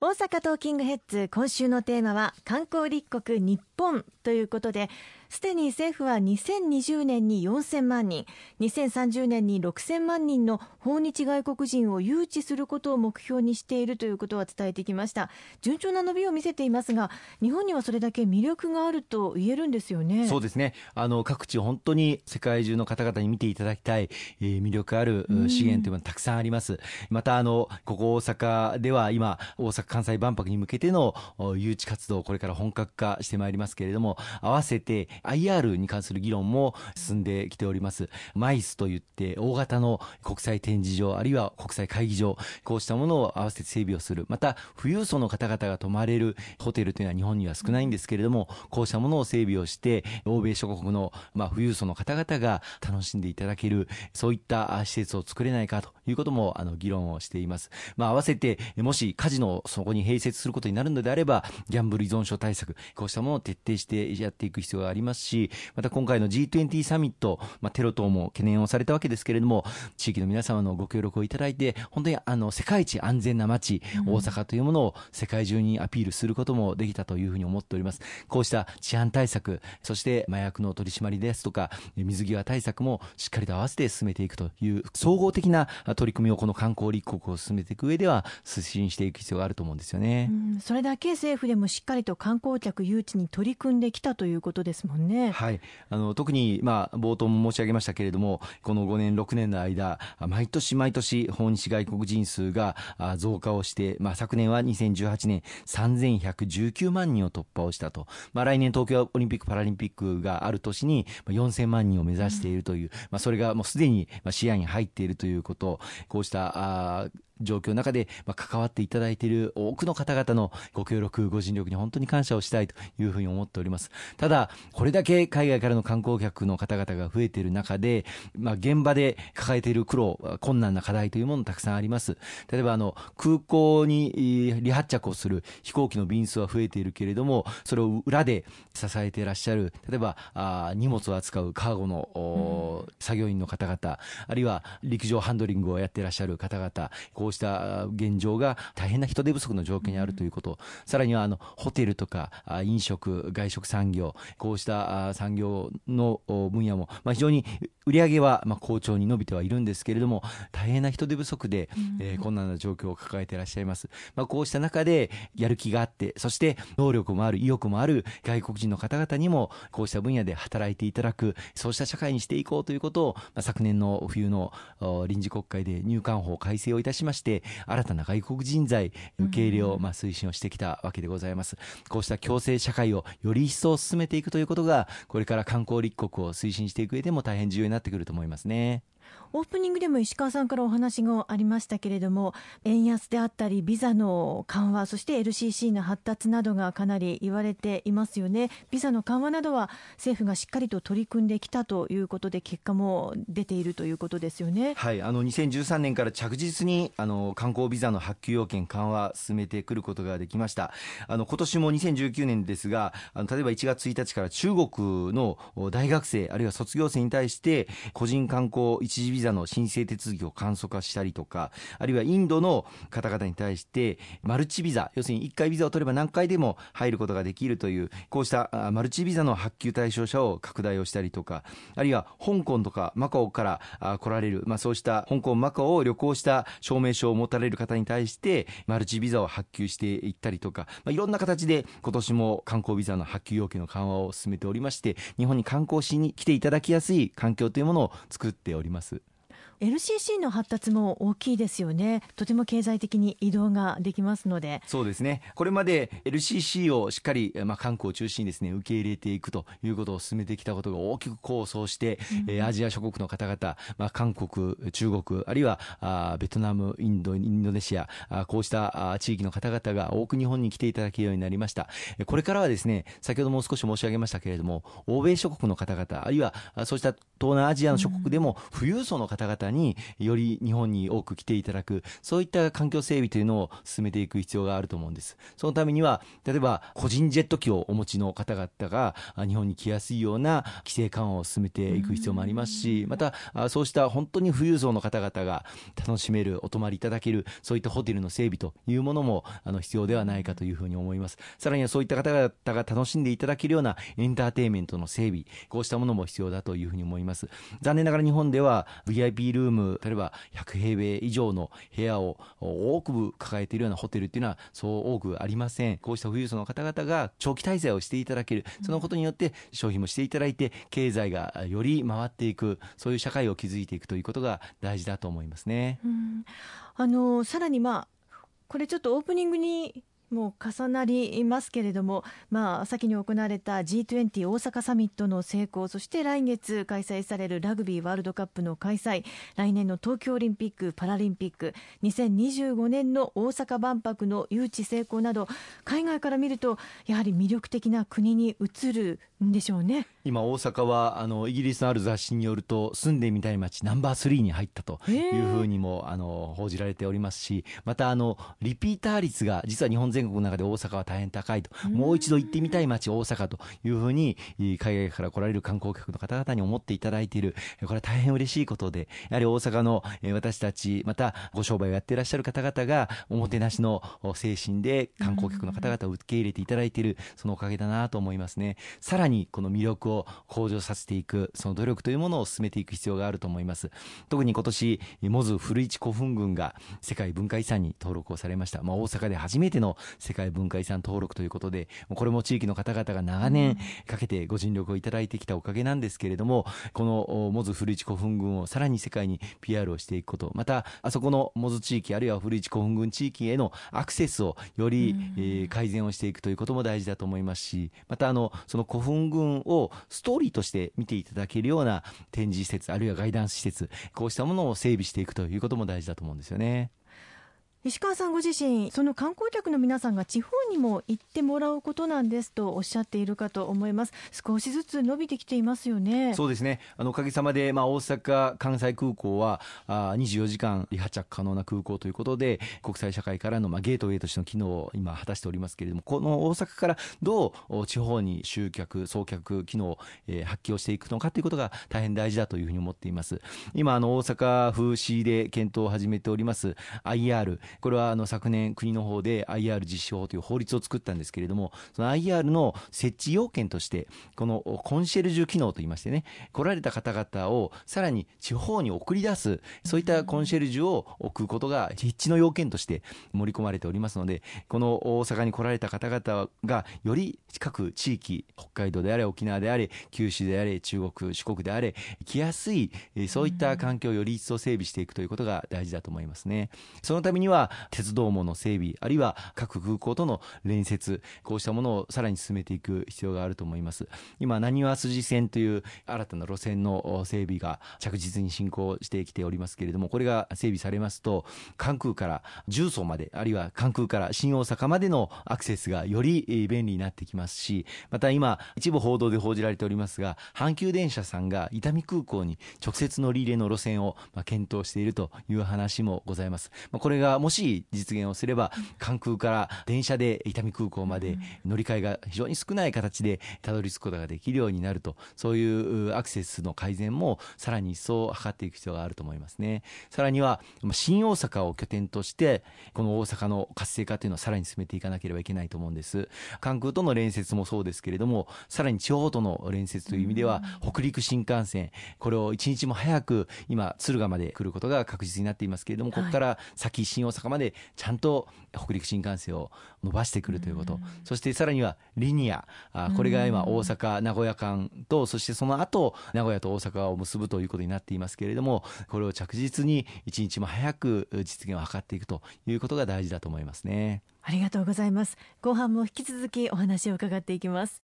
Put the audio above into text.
大阪トーキングヘッズ今週のテーマは観光立国日本ということですでに政府は2020年に4000万人2030年に6000万人の訪日外国人を誘致することを目標にしているということは伝えてきました。順調な伸びを見せていますが日本にはそれだけ魅力があると言えるんですよね。そうですね。あの各地本当に世界中の方々に見ていただきたい、えー、魅力ある資源というのはたくさんあります、またあのここ大阪では今大阪・関西万博に向けての誘致活動これから本格化してまいりますけれども合わせて IR に関する議論も進んできております。マイスといって大型の国際展示場あるいは国際会議場こうしたものを合わせて整備をするまた富裕層の方々が泊まれるホテルというのは日本には少ないんですけれどもこうしたものを整備をして欧米諸国のまあ富裕層の方々が楽しんでいただけるそういった施設を作れないかということもあの議論をしています。まあ合わせてもしカジノをそこに併設することになるのであればギャンブル依存症対策こうしたものを徹底してやっていく必要がありますしまた今回の G20 サミット、まあ、テロ等も懸念をされたわけですけれども、地域の皆様のご協力をいただいて、本当にあの世界一安全な街、大阪というものを世界中にアピールすることもできたというふうに思っております。こうした治安対策、そして麻薬の取り締まりですとか、水際対策もしっかりと合わせて進めていくという、総合的な取り組みをこの観光立国を進めていく上では、推進していく必要があると思うんですよね。それだけ政府でもしっかりと観光客誘致に取り組んできたということですもんね。はい。あの特に、まあ、冒頭も申し上げましたけれども、この5年、6年の間、毎年毎年、訪日外国人数が増加をして、まあ、昨年は2018年、3119万人を突破をしたと、まあ、来年、東京オリンピック・パラリンピックがある年に4000万人を目指しているという、まあ、それがもうすでに視野に入っているということ、こうしたあ状況の中で、まあ、関わっていただいている多くの方々のご協力、ご尽力に本当に感謝をしたいというふうに思っております。ただ、これだけ海外からの観光客の方々が増えている中で、まあ、現場で抱えている苦労、困難な課題というものたくさんあります。例えば、あの、空港に離発着をする飛行機の便数は増えているけれども、それを裏で支えていらっしゃる、例えば、あ荷物を扱うカーゴの、うん、作業員の方々、あるいは陸上ハンドリングをやっていらっしゃる方々、こうした現状が大変な人手不足の状況にあるということ、うん、さらにはあのホテルとか飲食、外食産業、こうした産業の分野も、まあ、非常に売り上げはまあ好調に伸びてはいるんですけれども、大変な人手不足で、えー、困難な状況を抱えていらっしゃいます。まあ、こうした中でやる気があって、そして能力もある、意欲もある外国人の方々にも、こうした分野で働いていただく、そうした社会にしていこうということを、まあ、昨年の冬の臨時国会で入管法改正をいたしまして、新たな外国人材受け入れをまあ推進をしてきたわけでございます。こうした共生社会をより一層進めていくということが、これから観光立国を推進していく上でも大変重要になってくると思いますね。オープニングでも石川さんからお話がありましたけれども円安であったりビザの緩和そして LCC の発達などがかなり言われていますよね。ビザの緩和などは政府がしっかりと取り組んできたということで結果も出ているということですよね。はい。あの2013年から着実にあの観光ビザの発給要件緩和進めてくることができました。あの今年も2019年ですがあの例えば1月1日から中国の大学生あるいは卒業生に対して個人観光一時ビザの申請手続きを簡素化したりとか、あるいはインドの方々に対して、マルチビザ、要するに1回ビザを取れば何回でも入ることができるという、こうしたマルチビザの発給対象者を拡大をしたりとか、あるいは香港とかマカオから来られる、まあ、そうした香港、マカオを旅行した証明書を持たれる方に対して、マルチビザを発給していったりとか、まあ、いろんな形で今年も観光ビザの発給要件の緩和を進めておりまして、日本に観光しに来ていただきやすい環境というものを作っております。LCC の発達も大きいですよね。とても経済的に移動ができますので。そうですね。これまで LCC をしっかり、まあ、観光を中心にですね受け入れていくということを進めてきたことが大きく構想して、うん、アジア諸国の方々、まあ、韓国中国あるいはあベトナムインドインドネシアあこうしたあ地域の方々が多く日本に来ていただけるようになりました。これからはですね先ほども少し申し上げましたけれども欧米諸国の方々あるいはそうした東南アジアの諸国でも富裕層の方々々により日本に多く来ていただくそういった環境整備というのを進めていく必要があると思うんです。そのためには例えば個人ジェット機をお持ちの方々が日本に来やすいような規制緩和を進めていく必要もありますしまたそうした本当に富裕層の方々が楽しめるお泊まりいただけるそういったホテルの整備というものもあの必要ではないかというふうに思います。さらにはそういった方々が楽しんでいただけるようなエンターテインメントの整備こうしたものも必要だというふうに思います。残念ながら日本では VIP ルーム例えば100平米以上の部屋を多く抱えているようなホテルっていうのはそう多くありません。こうした富裕層の方々が長期滞在をしていただける。そのことによって消費もしていただいて経済がより回っていく。そういう社会を築いていくということが大事だと思いますね。あのさらにまあこれちょっとオープニングにもう重なりますけれども、まあ、先に行われた G20 大阪サミットの成功そして来月開催されるラグビーワールドカップの開催来年の東京オリンピック・パラリンピック2025年の大阪万博の誘致成功など海外から見るとやはり魅力的な国に移るでしょうね。今大阪はあのイギリスのある雑誌によると住んでみたい街ナンバー3に入ったというふうにもあの報じられておりますしまたあのリピーター率が実は日本全国の中で大阪は大変高いと。もう一度行ってみたい街大阪というふうに海外から来られる観光客の方々に思っていただいている。これは大変嬉しいことでやはり大阪の私たちまたご商売をやっていらっしゃる方々がおもてなしの精神で観光客の方々を受け入れていただいているそのおかげだなと思いますね。さらにこの魅力を向上させていくその努力というものを進めていく必要があると思います。特に今年モズ古市古墳群が世界文化遺産に登録をされました、まあ、大阪で初めての世界文化遺産登録ということでこれも地域の方々が長年かけてご尽力をいただいてきたおかげなんですけれどもこのモズ古市古墳群をさらに世界に PR をしていくことまたあそこのモズ地域あるいは古市古墳群地域へのアクセスをより、えー、改善をしていくということも大事だと思いますしまたあのその古墳本群をストーリーとして見ていただけるような展示施設あるいはガイダンス施設こうしたものを整備していくということも大事だと思うんですよね。石川さんご自身その観光客の皆さんが地方にも行ってもらうことなんですとおっしゃっているかと思います。少しずつ伸びてきていますよね。そうですね。あのおかげさまで、まあ、大阪関西空港はあ24時間離発着可能な空港ということで国際社会からの、まあ、ゲートウェイとしての機能を今果たしておりますけれどもこの大阪からどう地方に集客送客機能を、えー、発揮をしていくのかということが大変大事だというふうに思っています。今あの大阪府市で検討を始めております IR これはあの昨年国の方で IR 実施法という法律を作ったんですけれどもその IR の設置要件としてこのコンシェルジュ機能といいましてね来られた方々をさらに地方に送り出すそういったコンシェルジュを置くことが設置の要件として盛り込まれておりますのでこの大阪に来られた方々がより近く地域北海道であれ沖縄であれ九州であれ中国四国であれ来やすいそういった環境をより一層整備していくということが大事だと思いますね。そのためにはは鉄道網の整備あるいは各空港との連接こうしたものをさらに進めていく必要があると思います。今なにわ筋線という新たな路線の整備が着実に進行してきておりますけれどもこれが整備されますと関空から重曹まであるいは関空から新大阪までのアクセスがより便利になってきますしまた今一部報道で報じられておりますが阪急電車さんが伊丹空港に直接乗り入れの路線を検討しているという話もございます。これがもし実現をすれば関空から電車で伊丹空港まで乗り換えが非常に少ない形でたどり着くことができるようになるとそういうアクセスの改善もさらに一層図っていく必要があると思いますね。さらには新大阪を拠点としてこの大阪の活性化というのをさらに進めていかなければいけないと思うんです。関空との連接もそうですけれどもさらに地方との連接という意味では北陸新幹線これを一日も早く今敦賀まで来ることが確実になっていますけれどもここから先新大阪までちゃんと北陸新幹線を伸ばしてくるということ、そしてさらにはリニア。あこれが今大阪名古屋間とそしてその後名古屋と大阪を結ぶということになっていますけれどもこれを着実に一日も早く実現を図っていくということが大事だと思いますね。ありがとうございます。後半も引き続きお話を伺っていきます